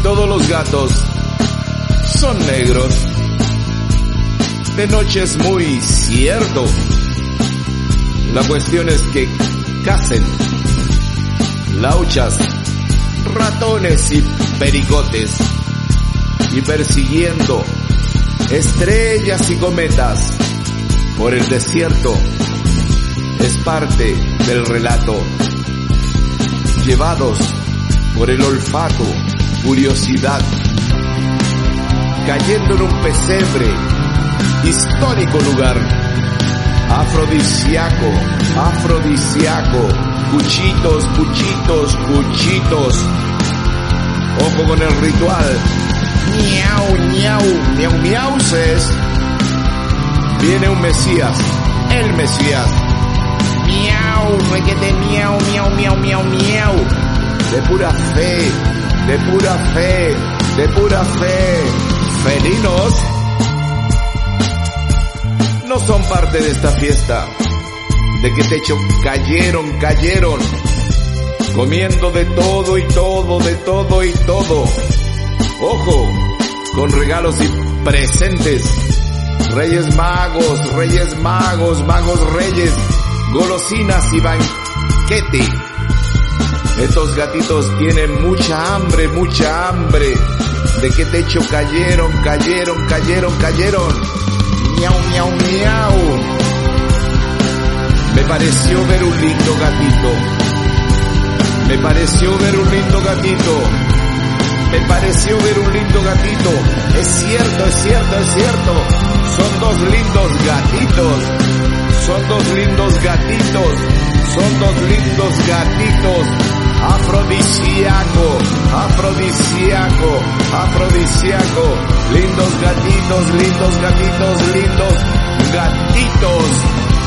Todos los gatos son negros. De noche es muy cierto. La cuestión es que cacen lauchas, ratones y pericotes y persiguiendo estrellas y cometas por el desierto es parte del relato. Llevados por el olfato curiosidad, cayendo en un pesebre, histórico lugar, afrodisiaco, afrodisiaco, cuchitos, cuchitos, cuchitos, ojo con el ritual, miau, miau, miau, miauses, viene un Mesías, el Mesías, miau, requete, miau, miau, miau, miau, miau, de pura fe, de pura fe, de pura fe. Felinos no son parte de esta fiesta. ¿De qué techo cayeron, cayeron? Comiendo de todo y todo, de todo y todo. Ojo, con regalos y presentes. Reyes magos, reyes magos, magos reyes, golosinas y banquete. Estos gatitos tienen mucha hambre, mucha hambre. ¿De qué techo cayeron, cayeron, cayeron, cayeron? Miau, miau, miau. Me pareció ver un lindo gatito. Me pareció ver un lindo gatito. Me pareció ver un lindo gatito. Es cierto, es cierto, es cierto. Son dos lindos gatitos. Son dos lindos gatitos. Son dos lindos gatitos afrodisíaco, afrodisíaco, afrodisíaco, lindos gatitos, lindos gatitos, lindos gatitos.